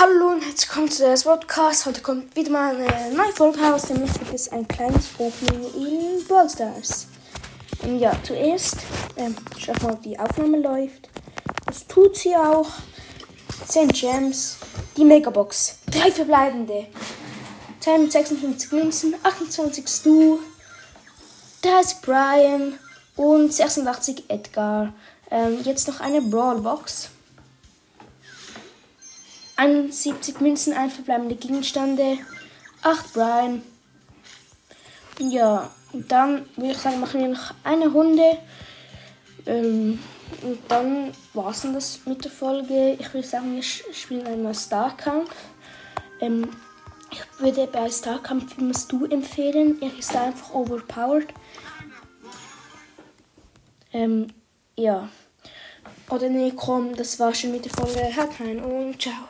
Hallo und herzlich willkommen zu das Podcast. Heute kommt wieder mal eine neue Folge raus, nämlich gibt es ein kleines Opening in Brawl Stars. Ähm, ja, zuerst, ähm, schau mal, ob die Aufnahme läuft. Das tut sie auch. 10 Gems, die Megabox, drei verbleibende. 256 Münzen, 28 Stu, 30 Brian und 86 Edgar. Ähm, jetzt noch eine Brawlbox. 71 Münzen, ein verbleibende Gegenstände, 8 Brian. Ja, und dann würde ich sagen, machen wir noch eine Runde. Ähm, und dann war es das mit der Folge. Ich würde sagen, wir spielen einmal Starkampf. Ähm, ich würde bei Starkampf immer du empfehlen. Er ist einfach overpowered. Ähm, ja. Oder nee, komm, das war schon mit der Folge. Haut rein und ciao.